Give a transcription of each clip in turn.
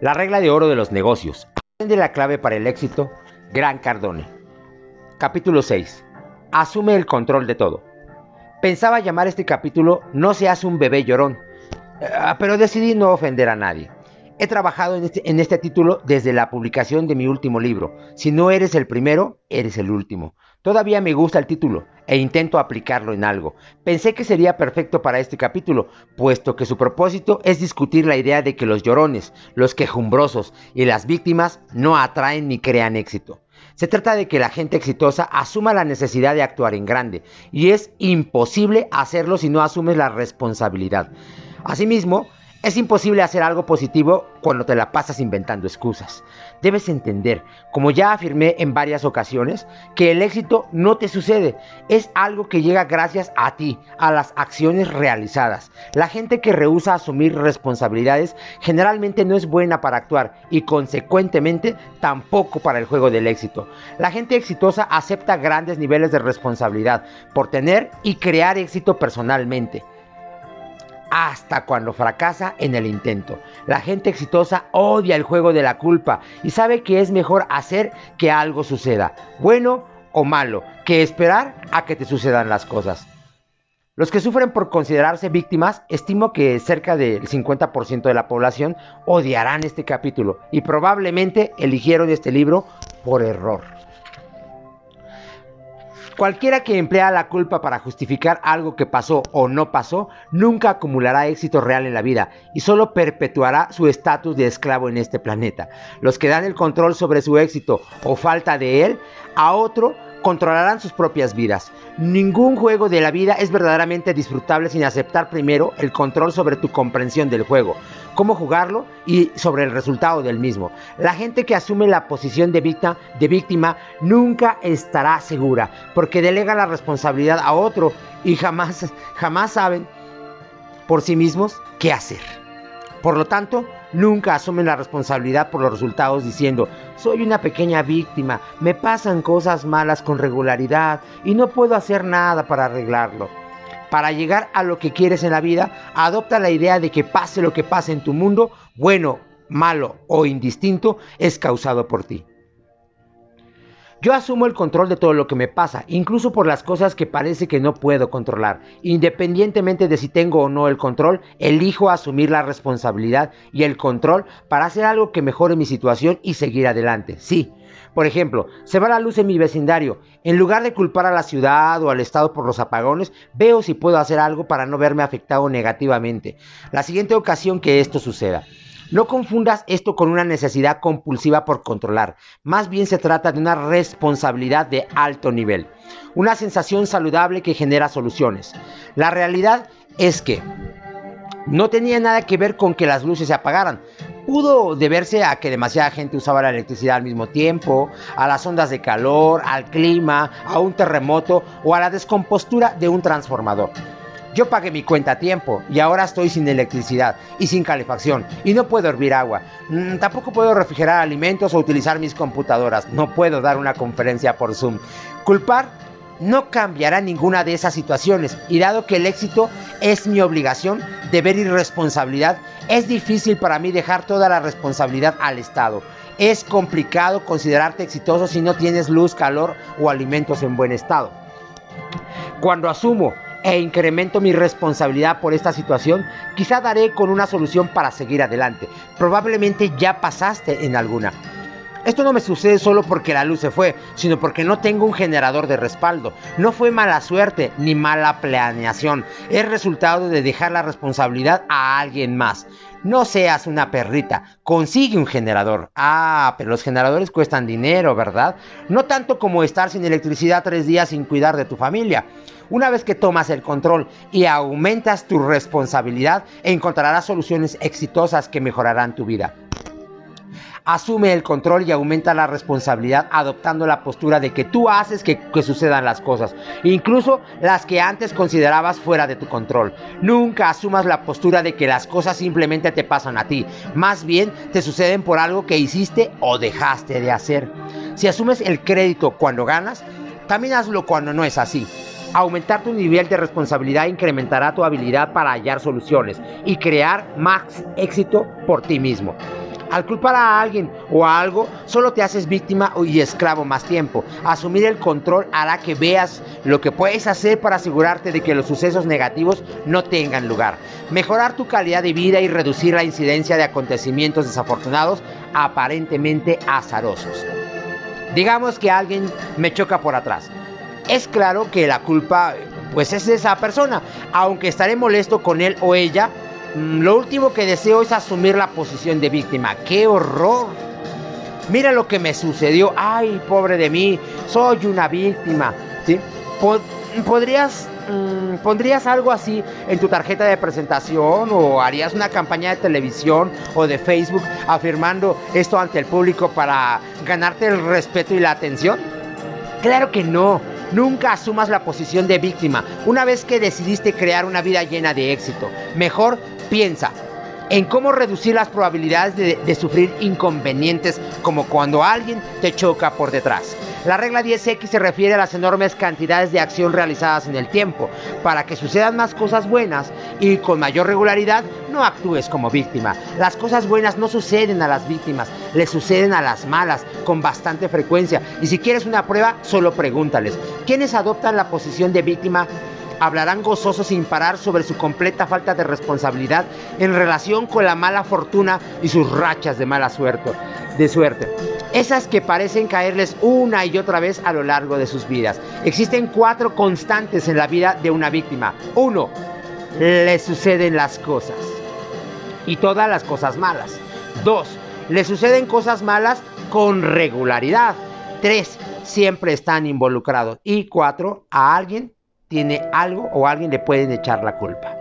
La regla de oro de los negocios. Aprende la clave para el éxito. Gran Cardone. Capítulo 6. Asume el control de todo. Pensaba llamar este capítulo No seas un bebé llorón, ah, pero decidí no ofender a nadie. He trabajado este, en este, título desde la publicación de mi último libro. Si no eres el primero, eres el último. Todavía me gusta el título e intento aplicarlo en algo. Pensé que sería perfecto para este capítulo, puesto que su propósito es discutir la idea de que los llorones, los quejumbrosos y las víctimas no atraen ni crean éxito. Se trata de que la gente exitosa asuma la necesidad de actuar en grande, y es imposible hacerlo si no asumes la responsabilidad. Asimismo, es imposible hacer algo positivo cuando te la pasas inventando excusas. Debes entender, como ya afirmé en varias ocasiones, que el éxito no te sucede, es algo que llega gracias a ti, a las acciones realizadas. La gente que rehúsa asumir responsabilidades generalmente no es buena para actuar y consecuentemente tampoco para el juego del éxito. La gente exitosa acepta grandes niveles de responsabilidad por tener y crear éxito personalmente hasta cuando fracasa en el intento. La gente exitosa odia el juego de la culpa y sabe que es mejor hacer que algo suceda, bueno o malo, que esperar a que te sucedan las cosas. Los que sufren por considerarse víctimas, estimo que cerca del 50% de la población odiarán este capítulo y probablemente eligieron este libro por error. Cualquiera que emplea la culpa para justificar algo que pasó o no pasó, nunca acumulará éxito real en la vida y solo perpetuará su estatus de esclavo en este planeta. Los que dan el control sobre su éxito o falta de él a otro controlarán sus propias vidas. Ningún juego de la vida es verdaderamente disfrutable sin aceptar primero el control sobre tu comprensión del juego, cómo jugarlo y sobre el resultado del mismo. La gente que asume la posición de víctima, nunca estará segura, porque delega la responsabilidad a otro y jamás, jamás saben por sí mismos qué hacer. Por lo tanto, nunca asumen la responsabilidad por los resultados diciendo, soy una pequeña víctima, me pasan cosas malas con regularidad y no puedo hacer nada para arreglarlo. Para llegar a lo que quieres en la vida, adopta la idea de que pase lo que pase en tu mundo, bueno, malo o indistinto, es causado por ti. Yo asumo el control de todo lo que me pasa, incluso por las cosas que parece que no puedo controlar. Independientemente de si tengo o no el control, elijo asumir la responsabilidad y el control para hacer algo que mejore mi situación y seguir adelante. Sí. Por ejemplo, se va la luz en mi vecindario. En lugar de culpar a la ciudad o al Estado por los apagones, veo si puedo hacer algo para no verme afectado negativamente. La siguiente ocasión que esto suceda. No confundas esto con una necesidad compulsiva por controlar. Más bien se trata de una responsabilidad de alto nivel. Una sensación saludable que genera soluciones. La realidad es que no tenía nada que ver con que las luces se apagaran. Pudo deberse a que demasiada gente usaba la electricidad al mismo tiempo, a las ondas de calor, al clima, a un terremoto o a la descompostura de un transformador. Yo pagué mi cuenta a tiempo y ahora estoy sin electricidad y sin calefacción y no puedo hervir agua. Mm, tampoco puedo refrigerar alimentos o utilizar mis computadoras. No puedo dar una conferencia por Zoom. Culpar no cambiará ninguna de esas situaciones y dado que el éxito es mi obligación, deber y responsabilidad, es difícil para mí dejar toda la responsabilidad al Estado. Es complicado considerarte exitoso si no tienes luz, calor o alimentos en buen estado. Cuando asumo e incremento mi responsabilidad por esta situación, quizá daré con una solución para seguir adelante. Probablemente ya pasaste en alguna. Esto no me sucede solo porque la luz se fue, sino porque no tengo un generador de respaldo. No fue mala suerte ni mala planeación. Es resultado de dejar la responsabilidad a alguien más. No seas una perrita, consigue un generador. Ah, pero los generadores cuestan dinero, ¿verdad? No tanto como estar sin electricidad tres días sin cuidar de tu familia. Una vez que tomas el control y aumentas tu responsabilidad, encontrarás soluciones exitosas que mejorarán tu vida. Asume el control y aumenta la responsabilidad adoptando la postura de que tú haces que, sucedan las cosas, incluso las que antes considerabas fuera de tu control. Nunca asumas la postura de que las cosas simplemente te pasan a ti, más bien te suceden por algo que hiciste o dejaste de hacer. Si asumes el crédito cuando ganas, también hazlo cuando no es así. Aumentar tu nivel de responsabilidad incrementará tu habilidad para hallar soluciones y crear más éxito por ti mismo. Al culpar a alguien o a algo, solo te haces víctima y esclavo más tiempo. Asumir el control hará que veas lo que puedes hacer para asegurarte de que los sucesos negativos no tengan lugar. Mejorar tu calidad de vida y reducir la incidencia de acontecimientos desafortunados aparentemente azarosos. Digamos que alguien me choca por atrás. Es claro que la culpa pues es de esa persona, aunque estaré molesto con él o ella, mm, lo último que deseo es asumir la posición de víctima. ¡Qué horror! Mira lo que me sucedió. Ay, pobre de mí, soy una víctima. ¿Sí? ¿Podrías mm, ¿Pondrías algo así en tu tarjeta de presentación o harías una campaña de televisión o de Facebook afirmando esto ante el público para ganarte el respeto y la atención? Claro que no. Nunca asumas la posición de víctima una vez que decidiste crear una vida llena de éxito. Mejor piensa, en cómo reducir las probabilidades de, sufrir inconvenientes como cuando alguien te choca por detrás. La regla 10X se refiere a las enormes cantidades de acción realizadas en el tiempo. Para que sucedan más cosas buenas y con mayor regularidad, no actúes como víctima. Las cosas buenas no suceden a las víctimas, le suceden a las malas con bastante frecuencia. Y si quieres una prueba, solo pregúntales. ¿Quiénes adoptan la posición de víctima hablarán gozosos sin parar sobre su completa falta de responsabilidad en relación con la mala fortuna y sus rachas de mala suerte, de suerte. Esas que parecen caerles una y otra vez a lo largo de sus vidas. Existen cuatro constantes en la vida de una víctima. Uno, le suceden las cosas. Y todas las cosas malas. Dos, le suceden cosas malas con regularidad. Tres, siempre están involucrados. Y cuatro, a alguien tiene algo o alguien le pueden echar la culpa.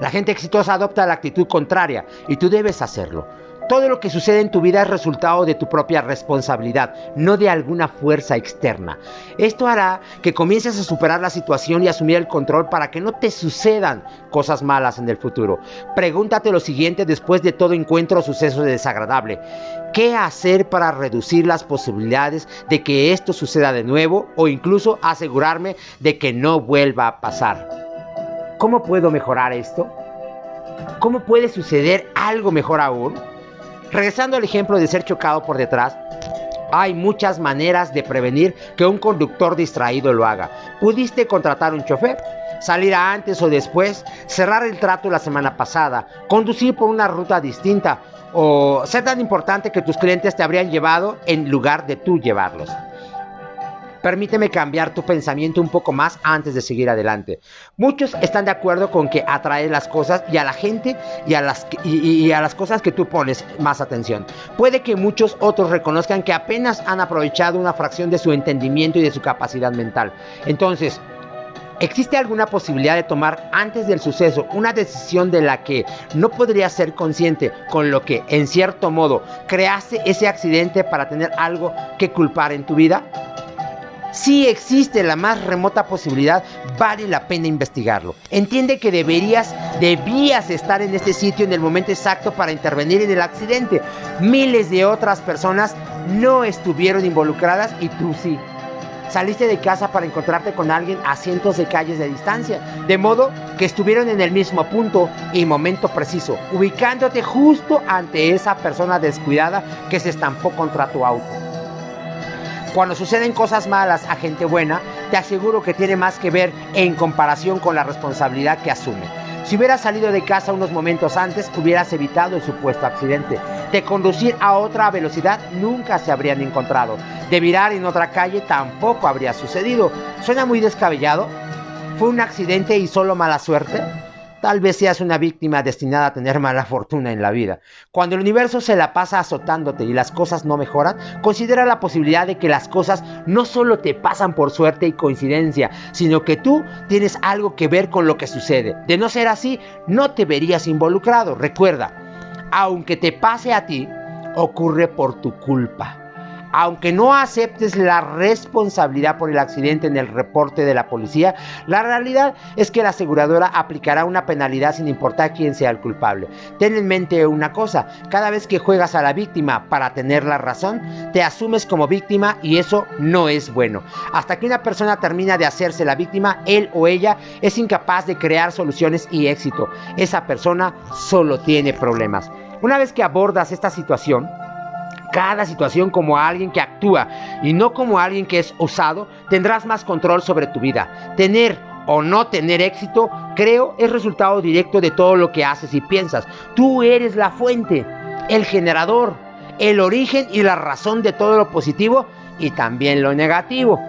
La gente exitosa adopta la actitud contraria y tú debes hacerlo. Todo lo que sucede en tu vida es resultado de tu propia responsabilidad, no de alguna fuerza externa. Esto hará que comiences a superar la situación y asumir el control para que no te sucedan cosas malas en el futuro. Pregúntate lo siguiente después de todo encuentro o suceso desagradable. ¿Qué hacer para reducir las posibilidades de que esto suceda de nuevo o incluso asegurarme de que no vuelva a pasar? ¿Cómo puedo mejorar esto? ¿Cómo puede suceder algo mejor aún? Regresando al ejemplo de ser chocado por detrás, hay muchas maneras de prevenir que un conductor distraído lo haga. Pudiste contratar un chofer, salir antes o después, cerrar el trato la semana pasada, conducir por una ruta distinta o ser tan importante que tus clientes te habrían llevado en lugar de tú llevarlos. Permíteme cambiar tu pensamiento un poco más antes de seguir adelante. Muchos están de acuerdo con que atraes las cosas y a la gente y a las, y, a las cosas que tú pones más atención. Puede que muchos otros reconozcan que apenas han aprovechado una fracción de su entendimiento y de su capacidad mental. Entonces, ¿Existe alguna posibilidad de tomar antes del suceso una decisión de la que no podrías ser consciente, con lo que, en cierto modo, creaste ese accidente para tener algo que culpar en tu vida? Si existe la más remota posibilidad, vale la pena investigarlo. Entiende que deberías, debías estar en este sitio en el momento exacto para intervenir en el accidente. Miles de otras personas no estuvieron involucradas y tú sí. Saliste de casa para encontrarte con alguien a cientos de calles de distancia, de modo que estuvieron en el mismo punto y momento preciso, ubicándote justo ante esa persona descuidada que se estampó contra tu auto. Cuando suceden cosas malas a gente buena, te aseguro que tiene más que ver en comparación con la responsabilidad que asume. Si hubieras salido de casa unos momentos antes, hubieras evitado el supuesto accidente. De conducir a otra velocidad nunca se habrían encontrado. De virar en otra calle tampoco habría sucedido. ¿Suena muy descabellado? ¿Fue un accidente y solo mala suerte? Tal vez seas una víctima destinada a tener mala fortuna en la vida. Cuando el universo se la pasa azotándote y las cosas no mejoran, considera la posibilidad de que las cosas no solo te pasan por suerte y coincidencia, sino que tú tienes algo que ver con lo que sucede. De no ser así, no te verías involucrado. Recuerda, aunque te pase a ti, ocurre por tu culpa aunque no aceptes la responsabilidad por el accidente en el reporte de la policía, la realidad es que la aseguradora aplicará una penalidad sin importar quién sea el culpable. Ten en mente una cosa, cada vez que juegas a la víctima para tener la razón, te asumes como víctima y eso no es bueno. Hasta que una persona termina de hacerse la víctima, él o ella es incapaz de crear soluciones y éxito. Esa persona solo tiene problemas. Una vez que abordas esta situación, cada situación como alguien que actúa y no como alguien que es osado, tendrás más control sobre tu vida. Tener o no tener éxito, creo, es resultado directo de todo lo que haces y piensas. Tú eres la fuente, el generador, el origen y la razón de todo lo positivo y también lo negativo.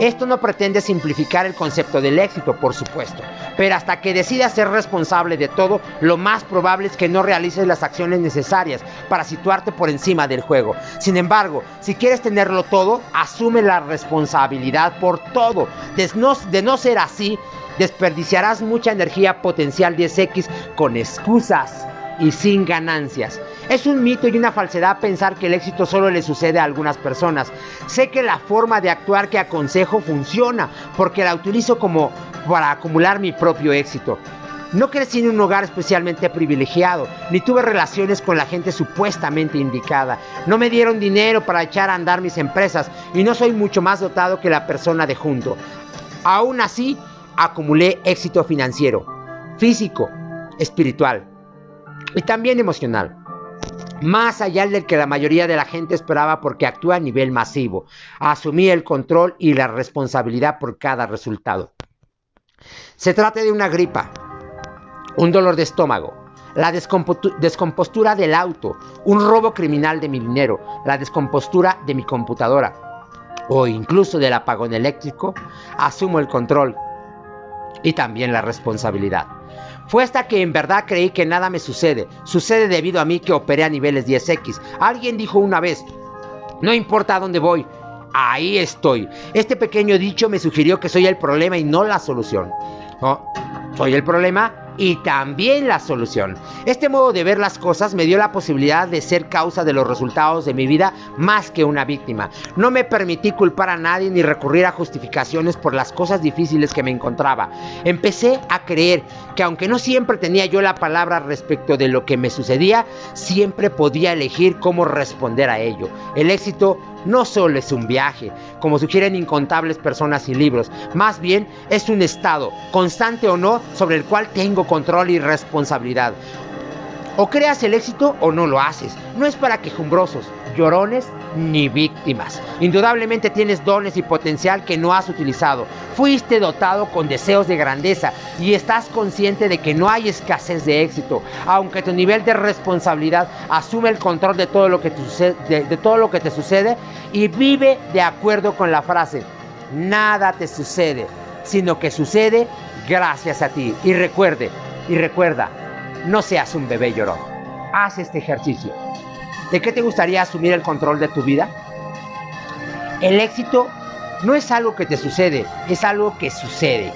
Esto no pretende simplificar el concepto del éxito, por supuesto, pero hasta que decidas ser responsable de todo, lo más probable es que no realices las acciones necesarias para situarte por encima del juego. Sin embargo, si quieres tenerlo todo, asume la responsabilidad por todo. De no, ser así, desperdiciarás mucha energía potencial 10X con excusas y sin ganancias. Es un mito y una falsedad pensar que el éxito solo le sucede a algunas personas. Sé que la forma de actuar que aconsejo funciona porque la utilizo como para acumular mi propio éxito. No crecí en un hogar especialmente privilegiado, ni tuve relaciones con la gente supuestamente indicada. No me dieron dinero para echar a andar mis empresas y no soy mucho más dotado que la persona de junto. Aún así, acumulé éxito financiero, físico, espiritual y también emocional más allá del que la mayoría de la gente esperaba porque actúa a nivel masivo. Asumí el control y la responsabilidad por cada resultado. Se trata de una gripa, un dolor de estómago, la descompostura del auto, un robo criminal de mi dinero, la descompostura de mi computadora o incluso del apagón eléctrico, asumo el control y también la responsabilidad. Fue hasta que en verdad creí que nada me sucede. Sucede debido a mí que operé a niveles 10X. Alguien dijo una vez, no importa a dónde voy, ahí estoy. Este pequeño dicho me sugirió que soy el problema y no la solución. ¿No? Soy el problema y también la solución. Este modo de ver las cosas me dio la posibilidad de ser causa de los resultados de mi vida más que una víctima. No me permití culpar a nadie ni recurrir a justificaciones por las cosas difíciles que me encontraba. Empecé a creer que aunque no siempre tenía yo la palabra respecto de lo que me sucedía, siempre podía elegir cómo responder a ello. El éxito no solo es un viaje, como sugieren incontables personas y libros, más bien es un estado, constante o no, sobre el cual tengo control y responsabilidad. O creas el éxito o no lo haces. No es para quejumbrosos, llorones ni víctimas. Indudablemente tienes dones y potencial que no has utilizado. Fuiste dotado con deseos de grandeza y estás consciente de que no hay escasez de éxito, aunque tu nivel de responsabilidad asume el control de todo lo que te sucede, de todo lo que te sucede y vive de acuerdo con la frase, nada te sucede, sino que sucede gracias a ti. Y recuerde, y recuerda, no seas un bebé llorón. Haz este ejercicio. ¿De qué te gustaría asumir el control de tu vida? El éxito no es algo que te sucede, es algo que sucede.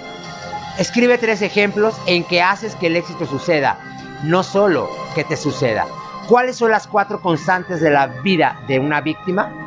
Escribe tres ejemplos en que haces que el éxito suceda, no solo que te suceda. ¿Cuáles son las cuatro constantes de la vida de una víctima?